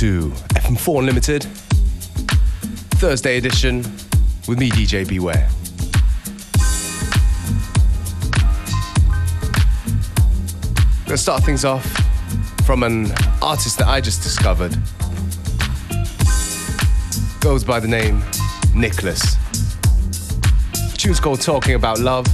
to FM4 Unlimited, Thursday edition with me, DJ Beware. Gonna start things off from an artist that I just discovered. Goes by the name Nicholas. tune's called Talking About Love.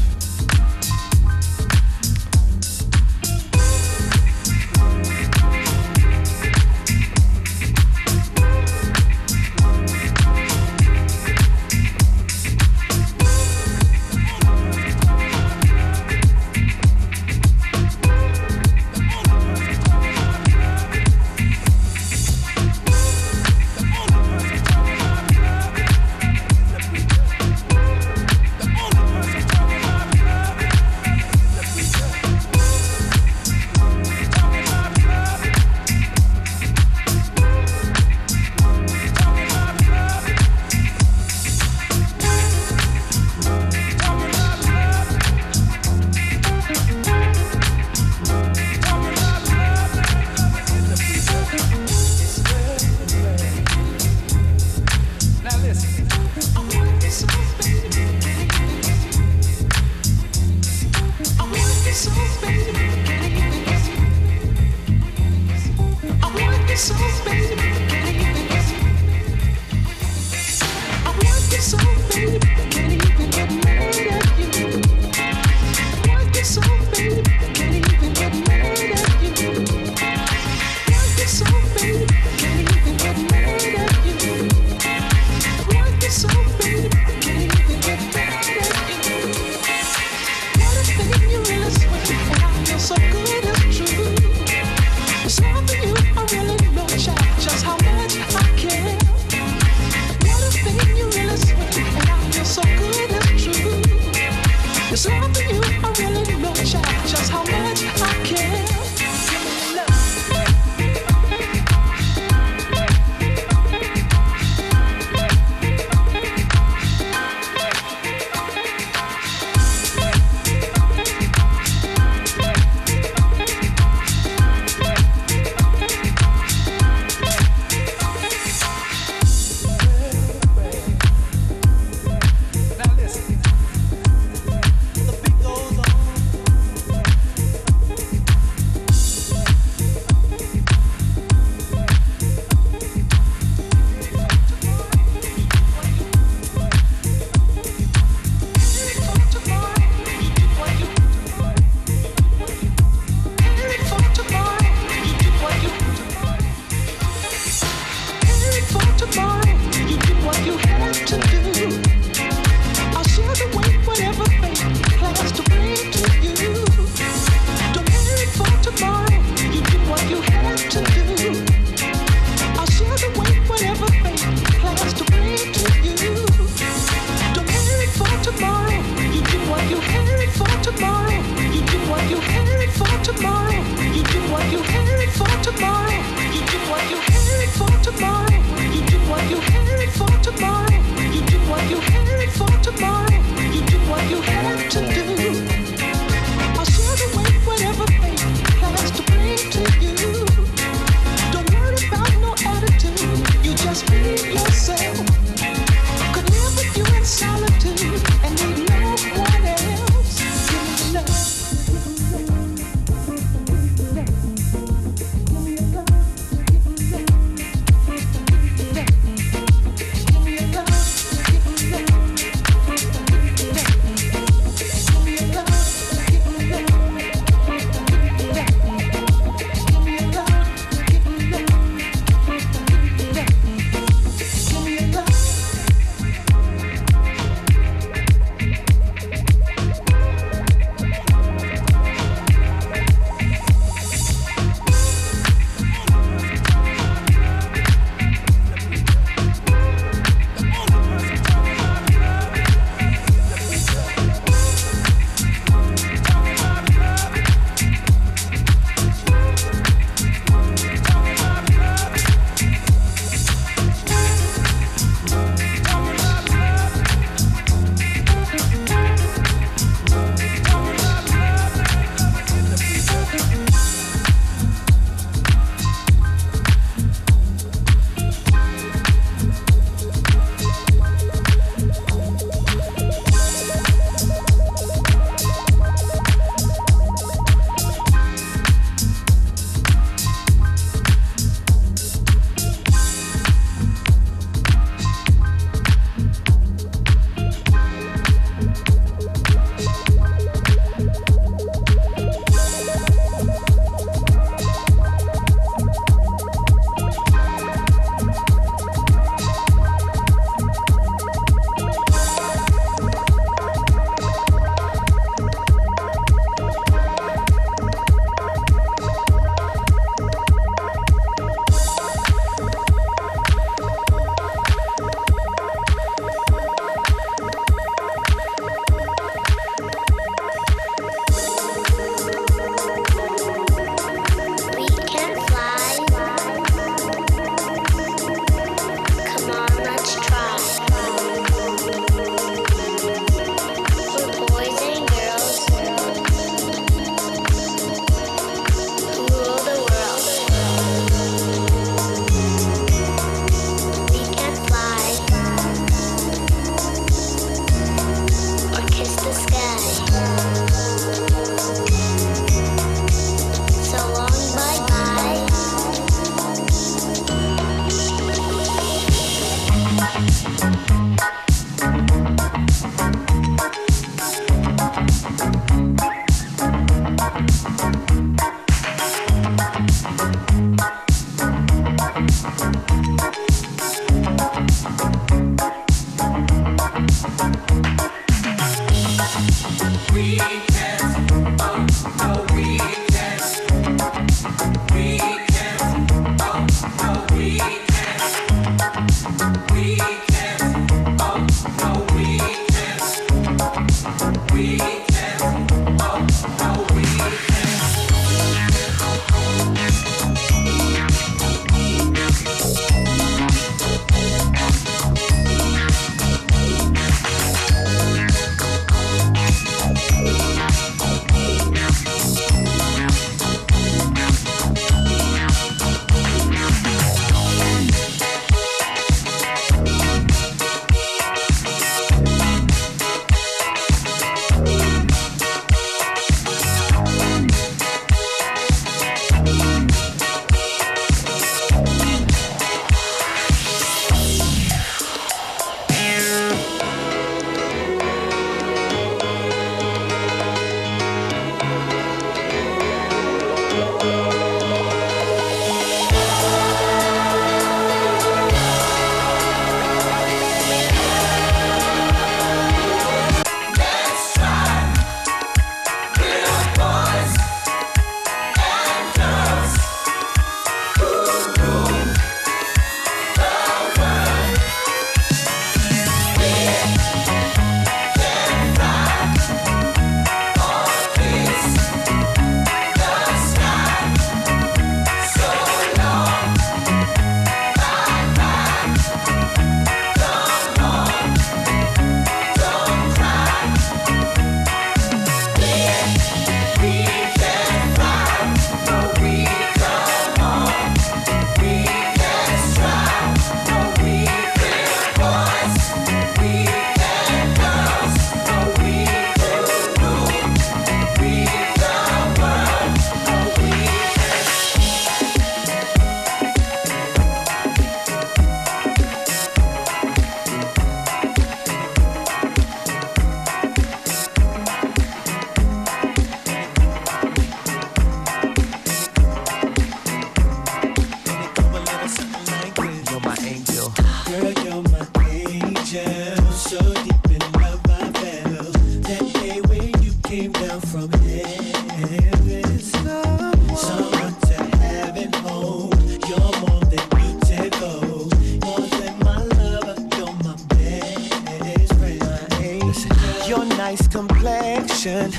Perfection.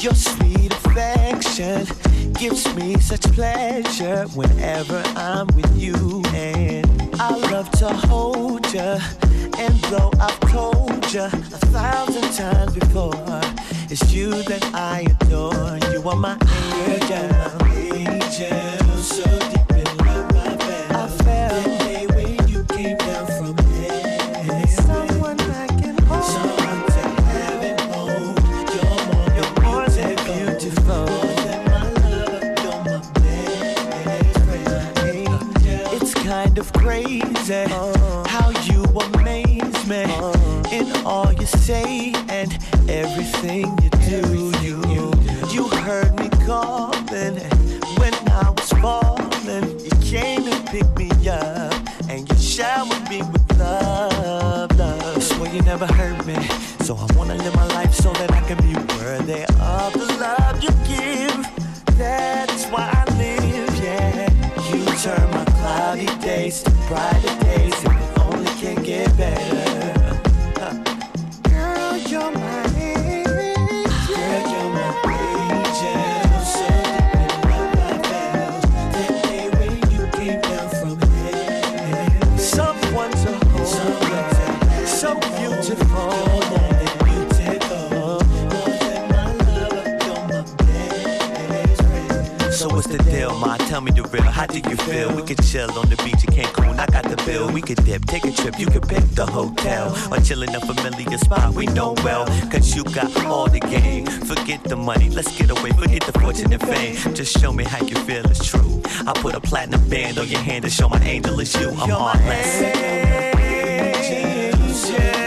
Your sweet affection gives me such pleasure whenever I'm with you. And I love to hold you. And though I've told you a thousand times before, it's you that I adore. You are my angel. Angel, so deep How do you feel? We could chill on the beach in Cancun. I got the bill. We could dip, take a trip. You could pick the hotel or chill in a familiar spot we know well. Cause you got all the game. Forget the money. Let's get away. Forget the fortune and fame. Just show me how you feel. It's true. I put a platinum band on your hand to show my angel is you. I'm heartless. Someone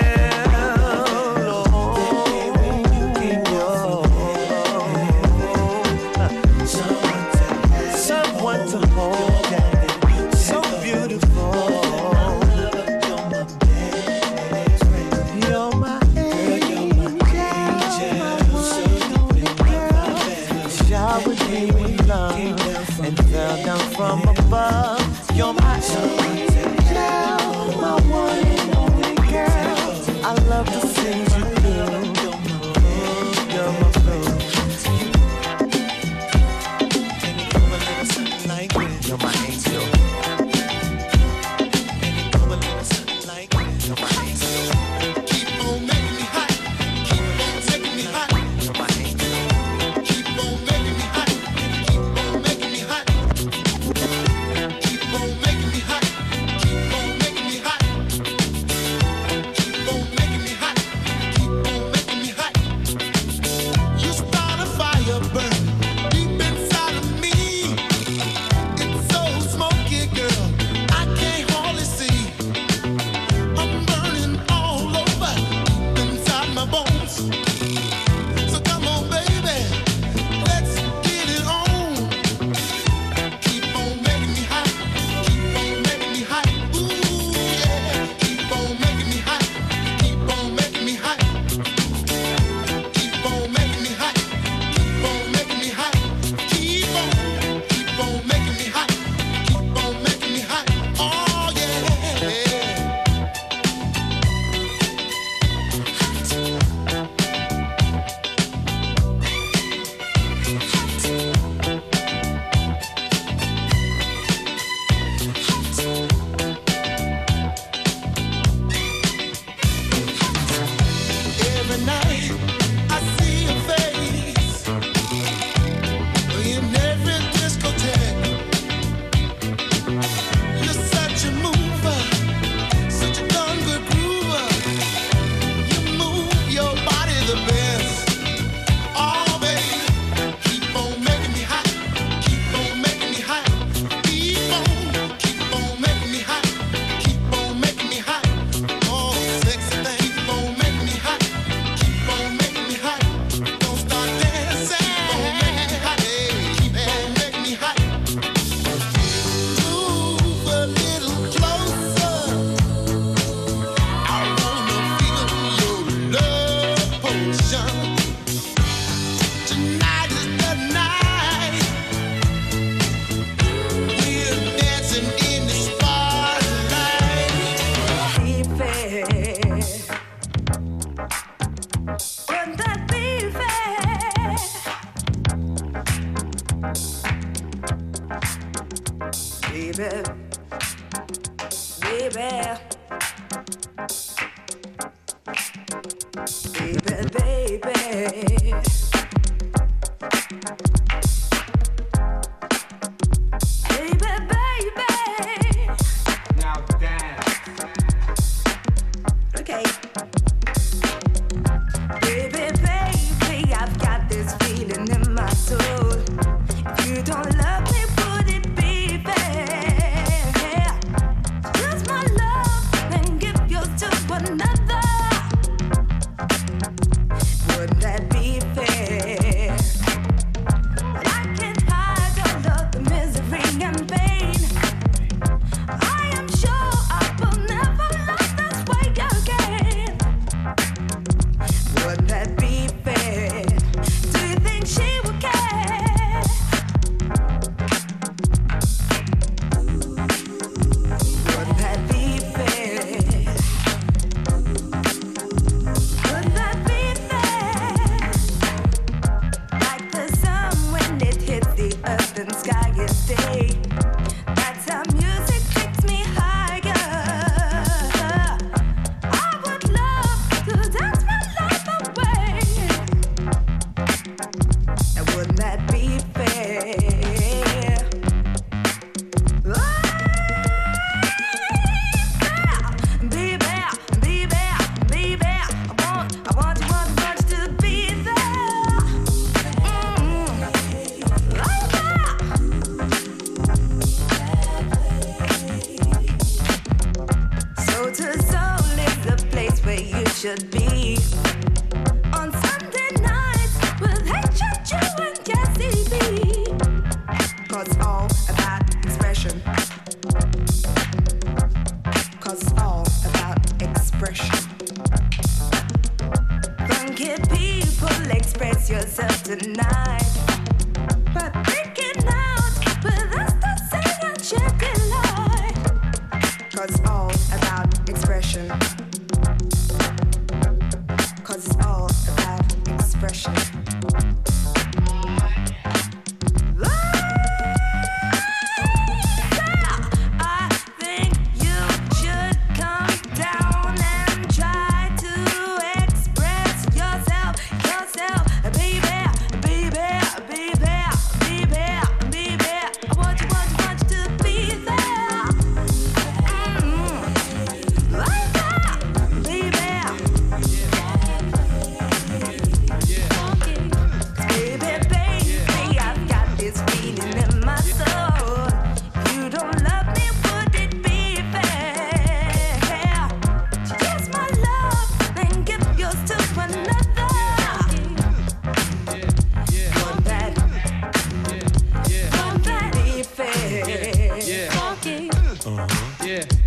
Yeah.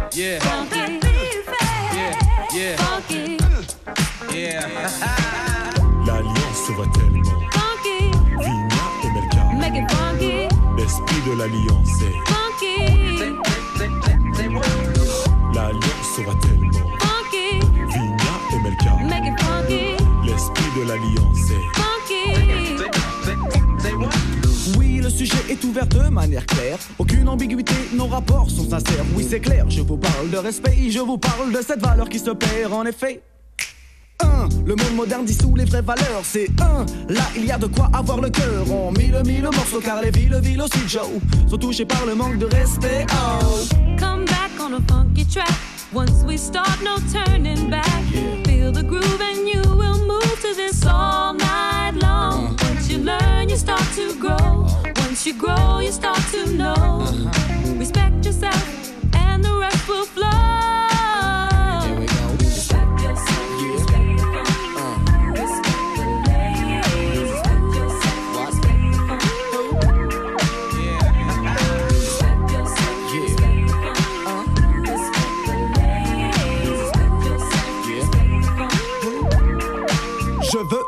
L'alliance va tellement. Funky. Vina et Melka. Make it funky. L'esprit de l'alliance est. Funky. L'alliance va tellement. Funky. Vina et Melka. Make it funky. L'esprit de l'alliance est. Funky je vous parle de cette valeur qui se perd en effet. 1. Le monde moderne dissout les vraies valeurs, c'est un. Là, il y a de quoi avoir le cœur. On mille mille morceaux car les villes, villes aussi, Joe, sont touchées par le manque de respect. Oh. Come back on a funky track. Once we start, no turning back. Feel the groove and you will move to this all night start to grow. Once you grow, you start to know. Uh-huh. Respect yourself, and the rest will flow.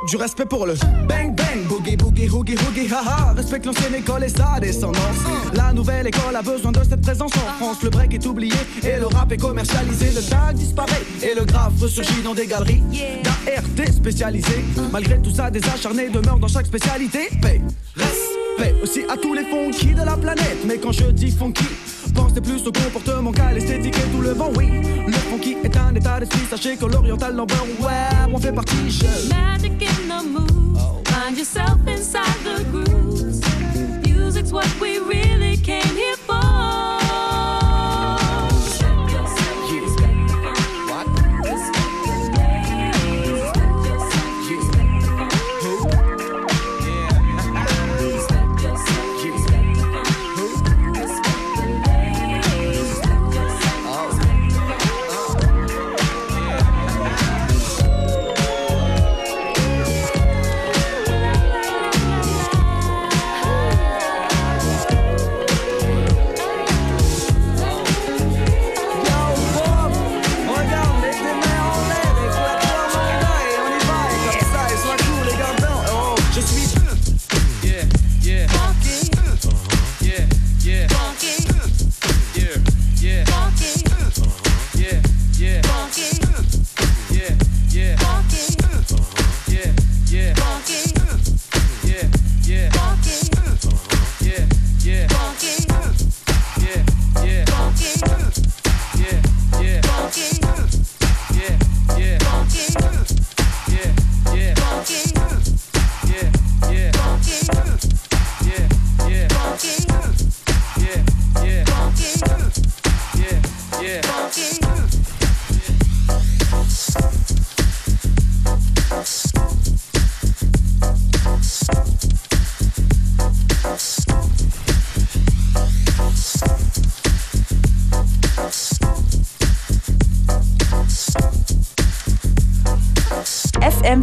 Du respect pour le bang bang, boogie boogie hoogie hoogie haha. Respecte l'ancienne école et sa descendance. La nouvelle école a besoin de cette présence en France. Le break est oublié et le rap est commercialisé. Le tag disparaît et le graphe ressurgit dans des galeries d'ART spécialisées. Malgré tout ça, des acharnés demeurent dans chaque spécialité. Paix, respect aussi à tous les funky de la planète. Mais quand je dis funky, Pensez plus au comportement qu'à l'esthétique et tout le vent, oui. Le funky est un état d'esprit, sachez que l'oriental number, ouais, on fait partie. Je... Magic in the mood. Find yourself inside the grooves. Music's what we really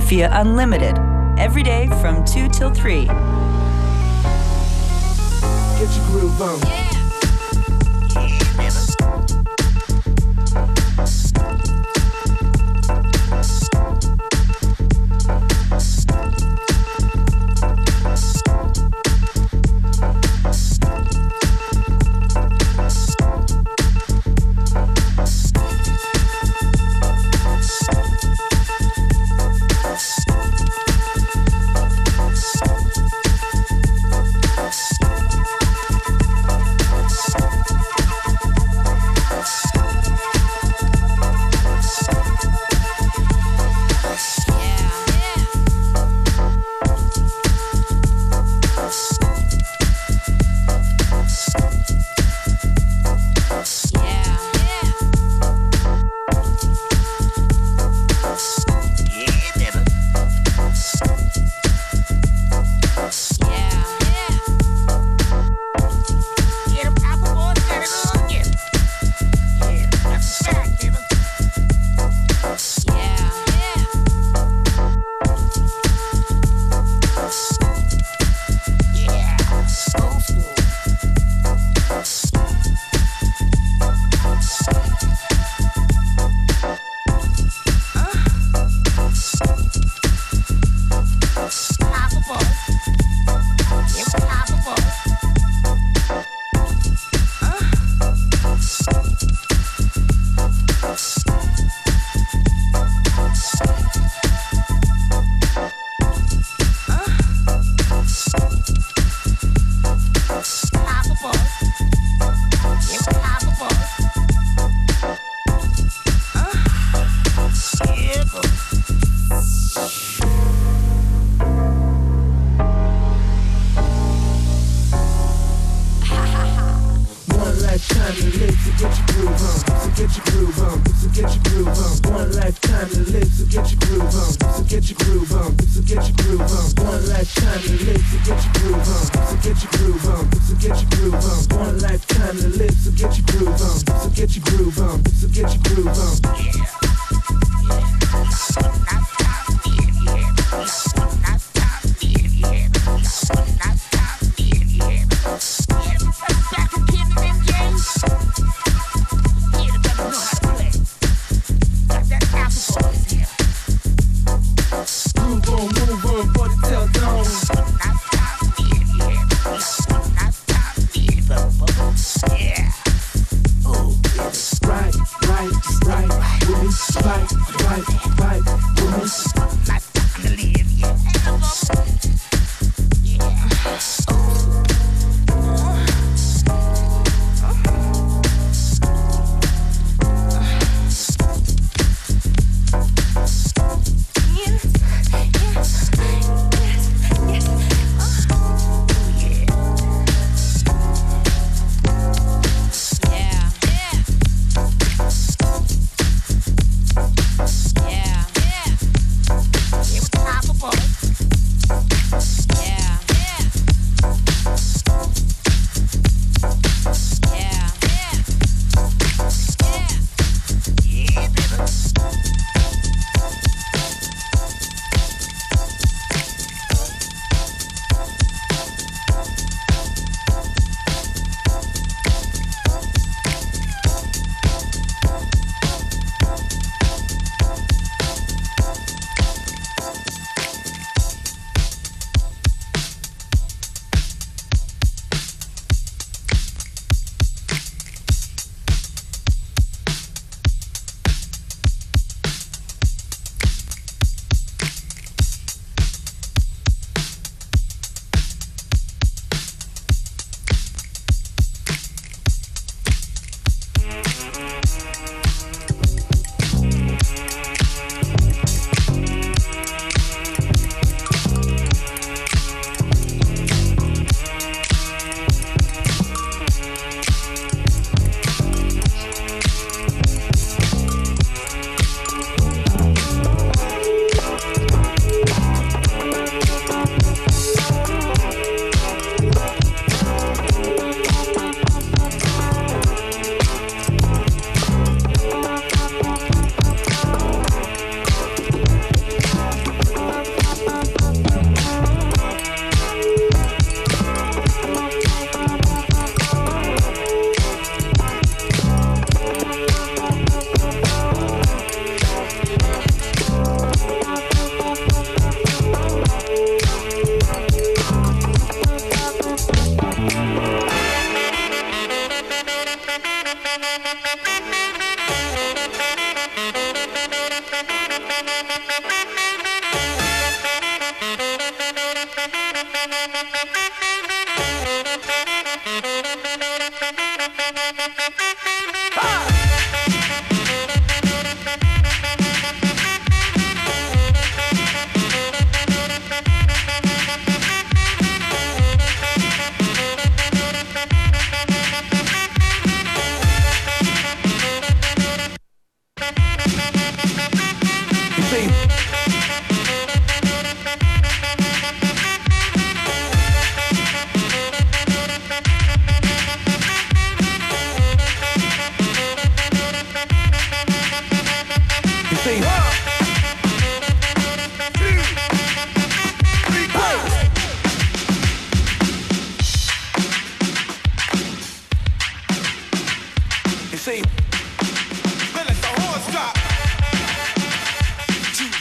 FM4 Unlimited, every day from 2 till 3. Get your groove on.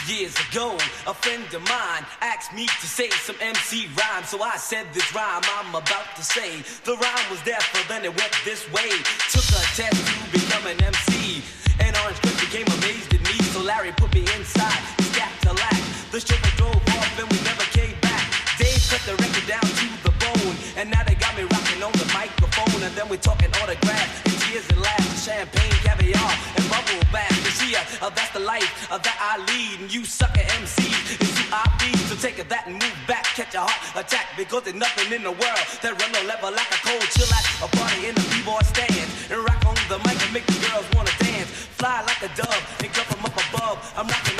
A friend of mine asked me to say some MC rhyme. So I said this rhyme I'm about to say. The rhyme was there, but then it went this way. Took a test to become an MC. And Orange Cliff became amazed at me. So Larry put me inside, to lack. The show drove off and we never came back. Dave cut the record down to the bone. And now they got me rocking on the microphone. And then we're talking autographs and tears and laughs, champagne, caviar, uh, that's the life uh, that I lead. And you sucker MCs, it's who I be. So take that and move back, catch a heart attack. Because there's nothing in the world that run no level like a cold chill at a party in the b-boy stand. And rock on the mic and make the girls wanna dance. Fly like a dove and come from up above. I'm knocking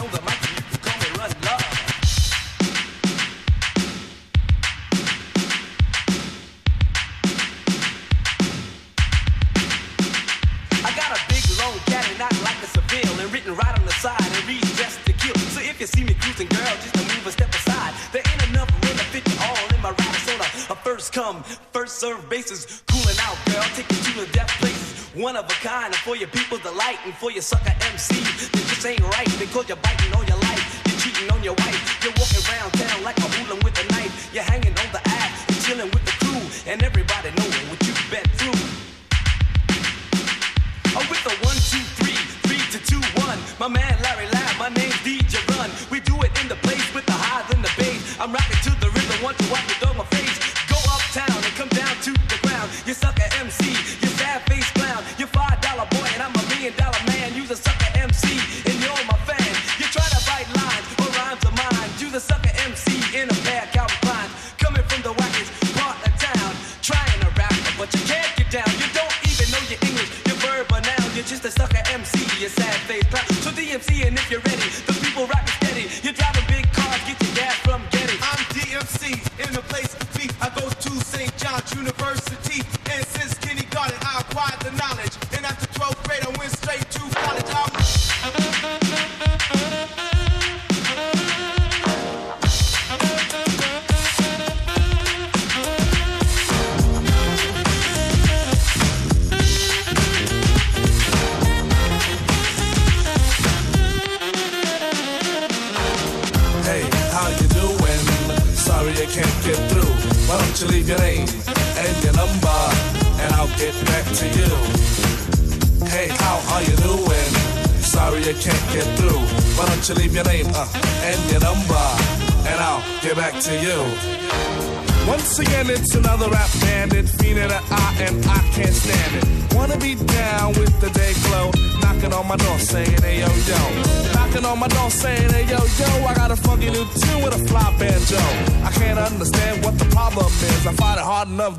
first come, first serve basis. Cooling out, girl, take you to the death places. One of a kind, and for your people delight, and for your sucker MC. That just ain't right because you're biting on your life. You're cheating on your wife. You're walking around town like a hooligan with a knife. You're hanging on the ass, you're chilling with the crew, and everybody knowing what you've been through. Oh, with a one, two, three, three to two, one. My man Larry Lab, my name's DJ Run. We do it in the place with the highs and the bass. I'm rocking to the rhythm, want to watch me throw my face. You sucker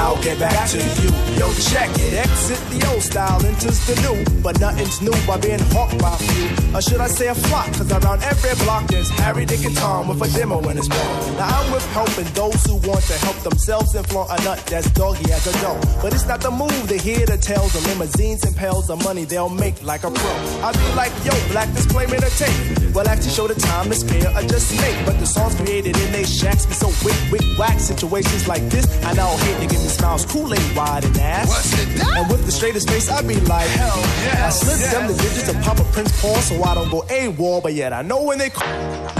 I'll get back to you. Yo, check it. Exit the old style, enters the new. But nothing's new by being hawked by a few. Or should I say a flock? Cause around every block there's Harry, Dick, and Tom with a demo in his mouth. Now I'm with helping those who want to help themselves and flaunt a nut that's doggy as a dough. But it's not the move to hear the tales of limousines and pails of money they'll make like a pro. I be like, yo, black display made a tape. Well, actually show the time to spare or just make. But the songs created in they shacks be so wick, wick, whack. Situations like this, I now hate to give me smiles, Kool-Aid wide and ass. What's it that? And with the straightest face, I be like, hell yeah. I slip them the digits and pop a Prince Paul so I don't go AWOL, but yet I know when they call.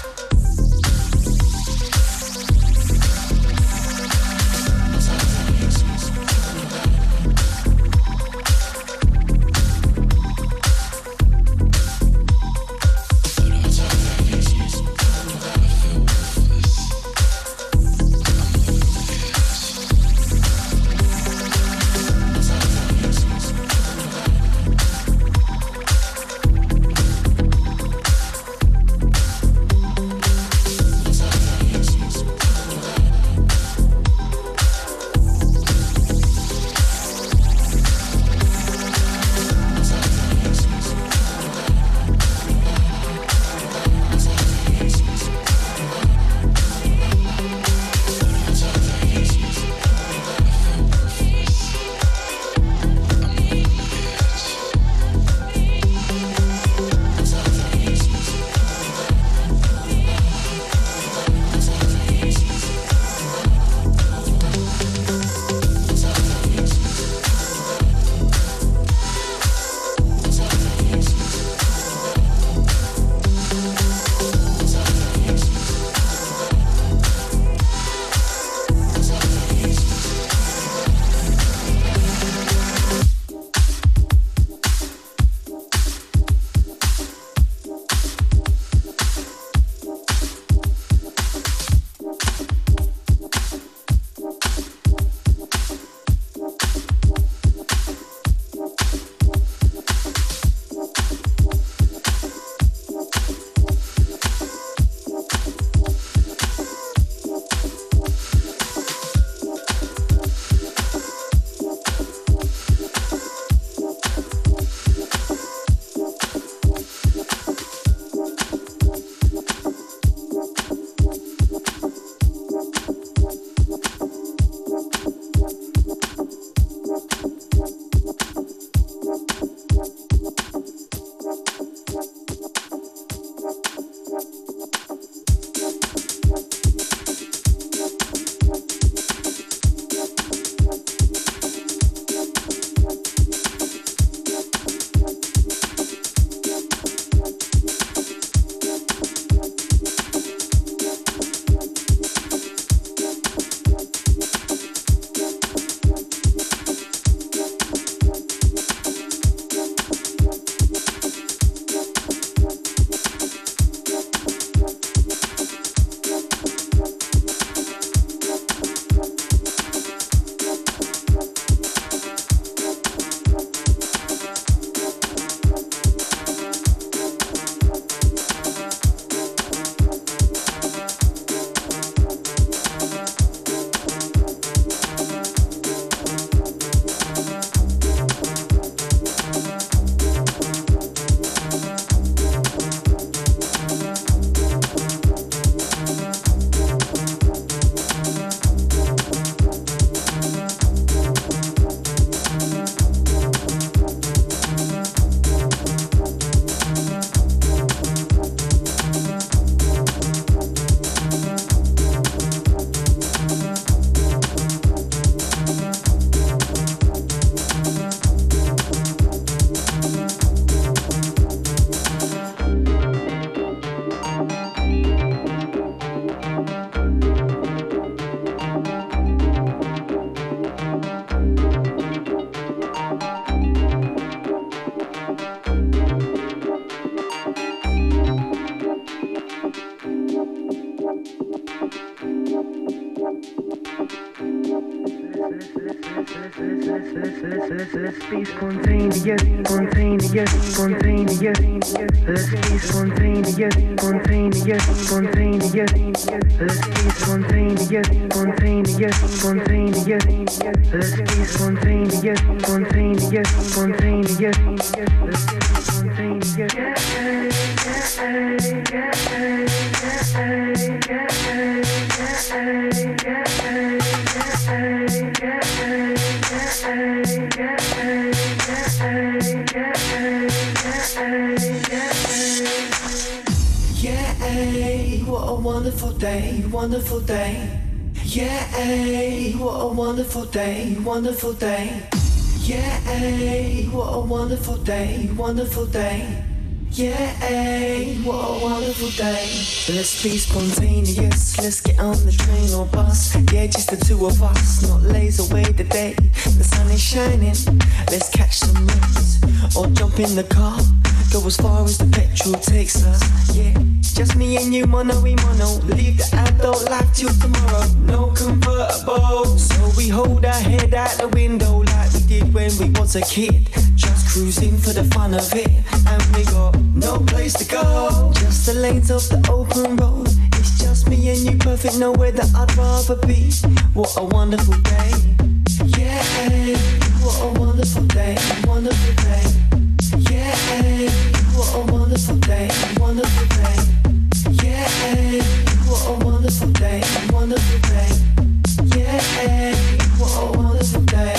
Wonderful day. Yeah, what a wonderful day, wonderful day. Yeah, what a wonderful day, wonderful day. Yeah, what a wonderful day. Let's be spontaneous. Let's get on the train or bus. Yeah, just the two of us. Not laze away the day. The sun is shining. Let's catch some rays or jump in the car. Go as far as the petrol takes us. Yeah, just me and you, mono we mono. Leave the adult life till tomorrow. No convertible, so we hold our head out the window like we did when we was a kid. Just cruising for the fun of it, and we got no place to go. Just the lanes of the open road. It's just me and you, perfect. Nowhere that I'd rather be. What a wonderful day. Yeah, what a wonderful day, wonderful day. Wonderful day, wonderful day. Yeah, what a wonderful day, wonderful day. Yeah, what a wonderful day.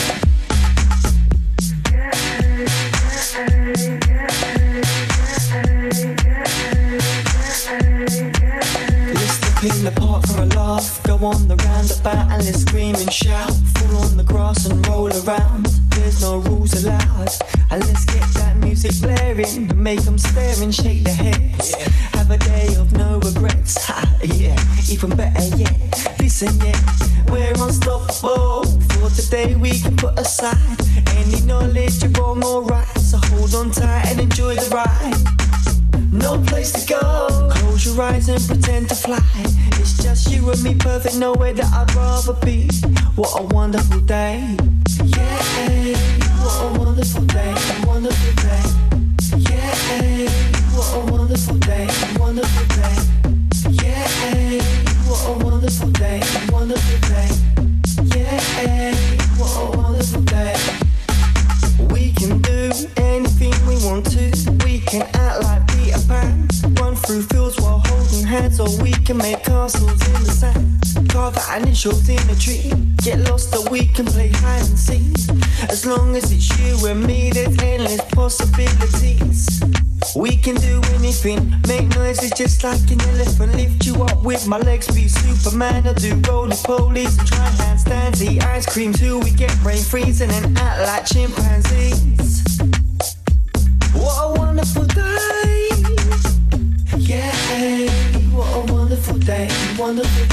For a laugh. Go on the roundabout and let's scream and shout. Fall on the grass and roll around. There's no rules allowed. And let's get that music blaring. Make them stare and shake their heads. Have a day of no regrets. Ha, yeah, even better yet. Listen, yeah, we're unstoppable. For today we can put aside any knowledge of wrong or right. So hold on tight and enjoy the ride. No place to go. Close your eyes and pretend to fly. It's just you and me, perfect. Nowhere that I'd rather be. What a wonderful day. Yeah, what a wonderful day, wonderful day. Yeah, what a wonderful day, wonderful day. Yeah, what a wonderful day, wonderful day. Yeah, what a wonderful day. We can do anything we want to. We can act like Peter Pan. Run through fields while holding hands, or we can make castles in the sand. Carve our initials in a tree. Get lost, or we can play hide and seek. As long as it's you and me, there's endless possibilities. We can do anything, make noises just like an elephant. Lift you up with my legs, be Superman. I'll do roly polies and try handstands. Eat ice cream till we get brain freezing and act like chimpanzees. What a wonderful day! Yeah, what a wonderful day, wonderful